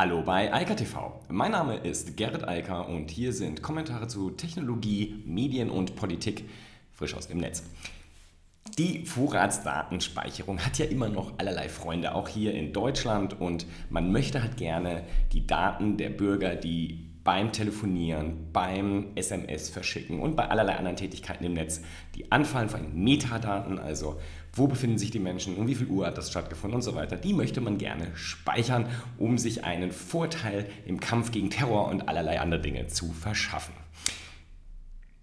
Hallo bei Eika TV. Mein Name ist Gerrit Eiker und hier sind Kommentare zu Technologie, Medien und Politik frisch aus dem Netz. Die Vorratsdatenspeicherung hat ja immer noch allerlei Freunde, auch hier in Deutschland. Und man möchte halt gerne die Daten der Bürger, die beim Telefonieren, beim SMS verschicken und bei allerlei anderen Tätigkeiten im Netz, die anfallen, vor allem Metadaten, also wo befinden sich die Menschen, um wie viel Uhr hat das stattgefunden und so weiter, die möchte man gerne speichern, um sich einen Vorteil im Kampf gegen Terror und allerlei andere Dinge zu verschaffen.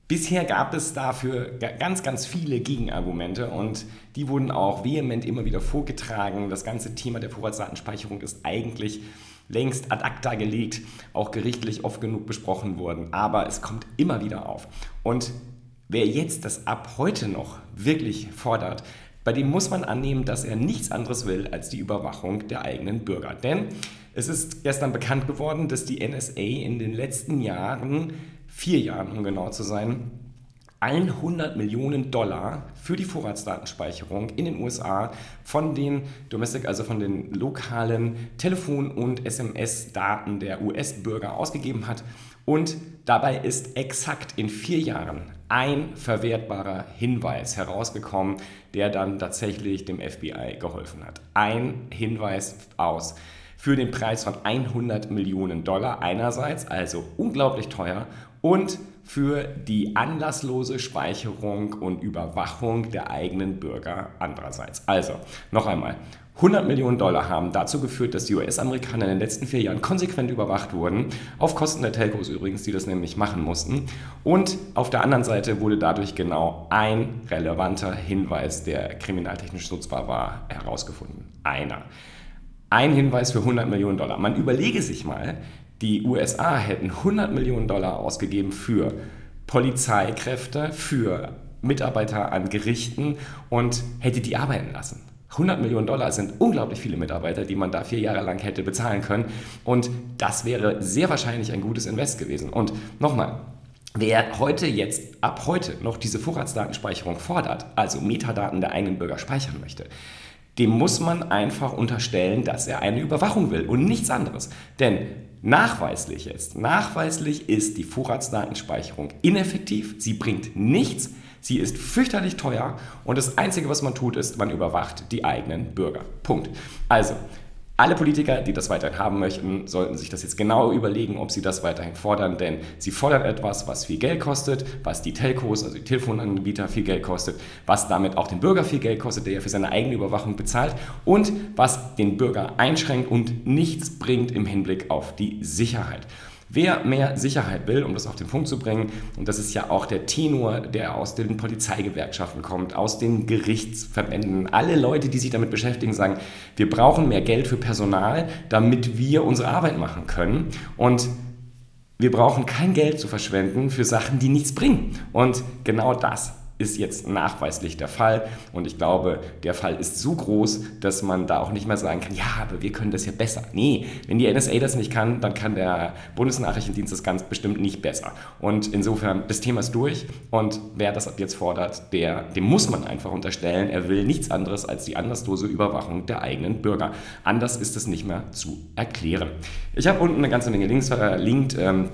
Bisher gab es dafür ganz, ganz viele Gegenargumente und die wurden auch vehement immer wieder vorgetragen. Das ganze Thema der Vorratsdatenspeicherung ist eigentlich längst ad acta gelegt, auch gerichtlich oft genug besprochen worden, aber es kommt immer wieder auf. Und wer jetzt das ab heute noch wirklich fordert, bei dem muss man annehmen, dass er nichts anderes will als die Überwachung der eigenen Bürger. Denn es ist gestern bekannt geworden, dass die NSA in den letzten Jahren, vier Jahren um genau zu sein, 100 Millionen Dollar für die Vorratsdatenspeicherung in den USA von den Domestic, also von den lokalen Telefon- und SMS-Daten der US-Bürger ausgegeben hat. Und dabei ist exakt in vier Jahren ein verwertbarer Hinweis herausgekommen, der dann tatsächlich dem FBI geholfen hat. Ein Hinweis aus für den Preis von 100 Millionen Dollar einerseits, also unglaublich teuer, und für die anlasslose Speicherung und Überwachung der eigenen Bürger andererseits. Also, noch einmal, 100 Millionen Dollar haben dazu geführt, dass die US-Amerikaner in den letzten vier Jahren konsequent überwacht wurden, auf Kosten der Telcos übrigens, die das nämlich machen mussten. Und auf der anderen Seite wurde dadurch genau ein relevanter Hinweis, der kriminaltechnisch nutzbar war, herausgefunden. Einer. Ein Hinweis für 100 Millionen Dollar. Man überlege sich mal, die USA hätten 100 Millionen Dollar ausgegeben für Polizeikräfte, für Mitarbeiter an Gerichten und hätte die arbeiten lassen. 100 Millionen Dollar sind unglaublich viele Mitarbeiter, die man da vier Jahre lang hätte bezahlen können. Und das wäre sehr wahrscheinlich ein gutes Invest gewesen. Und nochmal, Wer heute jetzt, ab heute noch diese Vorratsdatenspeicherung fordert, also Metadaten der eigenen Bürger speichern möchte, dem muss man einfach unterstellen, dass er eine Überwachung will und nichts anderes. Denn nachweislich jetzt, nachweislich ist die Vorratsdatenspeicherung ineffektiv, sie bringt nichts, sie ist fürchterlich teuer und das Einzige, was man tut, ist, man überwacht die eigenen Bürger. Punkt. Also, alle Politiker, die das weiterhin haben möchten, sollten sich das jetzt genau überlegen, ob sie das weiterhin fordern, denn sie fordern etwas, was viel Geld kostet, was die Telcos, also die Telefonanbieter viel Geld kostet, was damit auch den Bürger viel Geld kostet, der ja für seine eigene Überwachung bezahlt und was den Bürger einschränkt und nichts bringt im Hinblick auf die Sicherheit. Wer mehr Sicherheit will, um das auf den Punkt zu bringen, und das ist ja auch der Tenor, der aus den Polizeigewerkschaften kommt, aus den Gerichtsverbänden, alle Leute, die sich damit beschäftigen, sagen, wir brauchen mehr Geld für Personal, damit wir unsere Arbeit machen können. Und wir brauchen kein Geld zu verschwenden für Sachen, die nichts bringen. Und genau das ist jetzt nachweislich der Fall. Und ich glaube, der Fall ist so groß, dass man da auch nicht mehr sagen kann, ja, aber wir können das ja besser. Nee, wenn die NSA das nicht kann, dann kann der Bundesnachrichtendienst das ganz bestimmt nicht besser. Und insofern, das Thema ist durch. Und wer das ab jetzt fordert, der, dem muss man einfach unterstellen, er will nichts anderes als die anlasslose Überwachung der eigenen Bürger. Anders ist es nicht mehr zu erklären. Ich habe unten eine ganze Menge Links verlinkt. Ähm,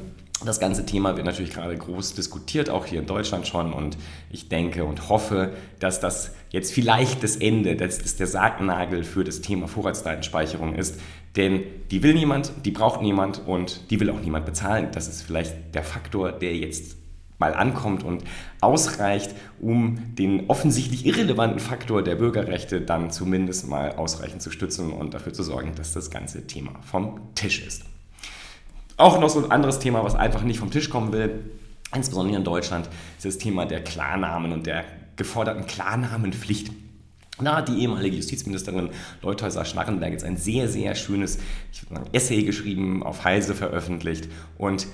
das ganze Thema wird natürlich gerade groß diskutiert, auch hier in Deutschland schon. Und ich denke und hoffe, dass das jetzt vielleicht das Ende, dass das der Sargnagel für das Thema Vorratsdatenspeicherung ist. Denn die will niemand, die braucht niemand und die will auch niemand bezahlen. Das ist vielleicht der Faktor, der jetzt mal ankommt und ausreicht, um den offensichtlich irrelevanten Faktor der Bürgerrechte dann zumindest mal ausreichend zu stützen und dafür zu sorgen, dass das ganze Thema vom Tisch ist. Auch noch so ein anderes Thema, was einfach nicht vom Tisch kommen will, insbesondere in Deutschland, ist das Thema der Klarnamen und der geforderten Klarnamenpflicht. Na, die ehemalige Justizministerin Leuthäuser-Schnarrenberg jetzt ein sehr, sehr schönes ich würde sagen, Essay geschrieben, auf Heise veröffentlicht und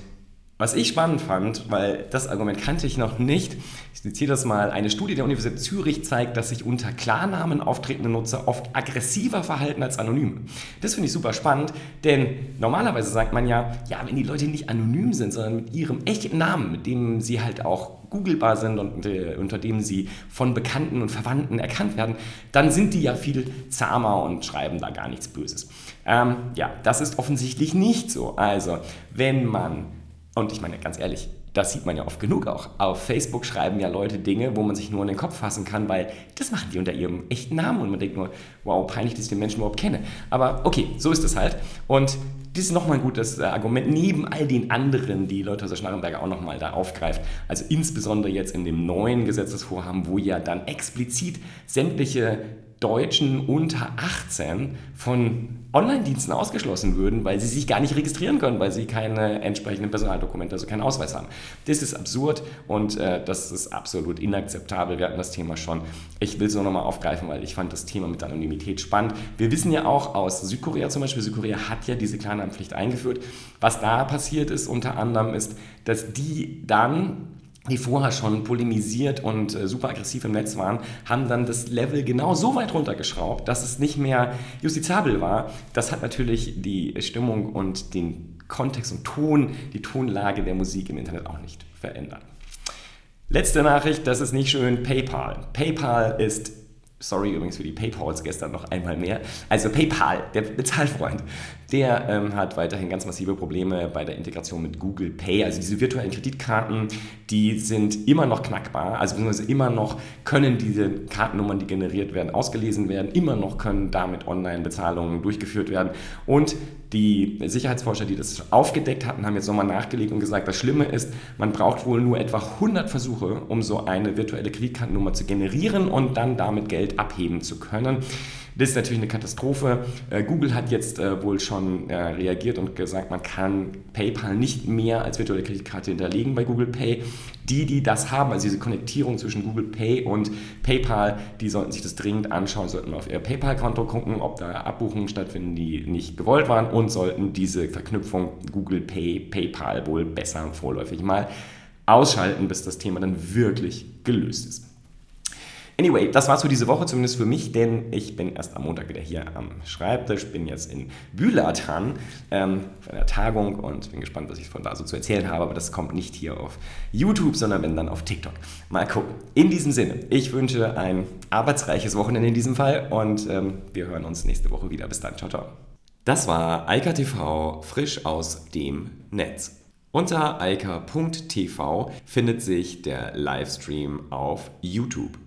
Was ich spannend fand, weil das Argument kannte ich noch nicht, ich zitiere das mal, eine Studie der Universität Zürich zeigt, dass sich unter Klarnamen auftretende Nutzer oft aggressiver verhalten als anonym. Das finde ich super spannend, denn normalerweise sagt man ja, ja, wenn die Leute nicht anonym sind, sondern mit ihrem echten Namen, mit dem sie halt auch googlebar sind und äh, unter dem sie von Bekannten und Verwandten erkannt werden, dann sind die ja viel zahmer und schreiben da gar nichts Böses. Ähm, ja, das ist offensichtlich nicht so. Also, wenn man und ich meine, ganz ehrlich, das sieht man ja oft genug auch. Auf Facebook schreiben ja Leute Dinge, wo man sich nur in den Kopf fassen kann, weil das machen die unter ihrem echten Namen und man denkt nur, wow, peinlich, dass ich den Menschen überhaupt kenne. Aber okay, so ist es halt. Und das ist nochmal ein gutes äh, Argument, neben all den anderen, die Leute aus Schnarrenberger auch nochmal da aufgreift. Also insbesondere jetzt in dem neuen Gesetzesvorhaben, wo ja dann explizit sämtliche Deutschen unter 18 von Online-Diensten ausgeschlossen würden, weil sie sich gar nicht registrieren können, weil sie keine entsprechenden Personaldokumente, also keinen Ausweis haben. Das ist absurd und äh, das ist absolut inakzeptabel. Wir hatten das Thema schon. Ich will es nur nochmal aufgreifen, weil ich fand das Thema mit Anonymität spannend. Wir wissen ja auch aus Südkorea zum Beispiel, Südkorea hat ja diese Klarnamenpflicht eingeführt. Was da passiert ist unter anderem ist, dass die dann die vorher schon polemisiert und äh, super aggressiv im Netz waren, haben dann das Level genau so weit runtergeschraubt, dass es nicht mehr justizabel war. Das hat natürlich die Stimmung und den Kontext und Ton, die Tonlage der Musik im Internet auch nicht verändert. Letzte Nachricht, das ist nicht schön, PayPal. PayPal ist Sorry übrigens für die PayPals gestern noch einmal mehr. Also PayPal, der Bezahlfreund, der ähm, hat weiterhin ganz massive Probleme bei der Integration mit Google Pay. Also diese virtuellen Kreditkarten, die sind immer noch knackbar. Also beziehungsweise immer noch können diese Kartennummern, die generiert werden, ausgelesen werden. Immer noch können damit Online-Bezahlungen durchgeführt werden. Und die Sicherheitsforscher, die das aufgedeckt hatten, haben jetzt nochmal nachgelegt und gesagt, das Schlimme ist, man braucht wohl nur etwa 100 Versuche, um so eine virtuelle Kreditkartennummer zu generieren und dann damit Geld abheben zu können. Das ist natürlich eine Katastrophe. Äh, Google hat jetzt äh, wohl schon äh, reagiert und gesagt, man kann PayPal nicht mehr als virtuelle Kreditkarte hinterlegen bei Google Pay. Die, die das haben, also diese Konnektierung zwischen Google Pay und PayPal, die sollten sich das dringend anschauen, sollten auf ihr PayPal-Konto gucken, ob da Abbuchungen stattfinden, die nicht gewollt waren und sollten diese Verknüpfung Google Pay, PayPal wohl besser vorläufig mal ausschalten, bis das Thema dann wirklich gelöst ist. Anyway, das war's für diese Woche, zumindest für mich, denn ich bin erst am Montag wieder hier am Schreibtisch, bin jetzt in Bühlatan ähm, auf einer Tagung und bin gespannt, was ich von da so zu erzählen habe, aber das kommt nicht hier auf YouTube, sondern wenn dann auf TikTok. Mal gucken. In diesem Sinne, ich wünsche ein arbeitsreiches Wochenende in diesem Fall und ähm, wir hören uns nächste Woche wieder. Bis dann, ciao, ciao. Das war Eika TV frisch aus dem Netz. Unter eika.tv findet sich der Livestream auf YouTube.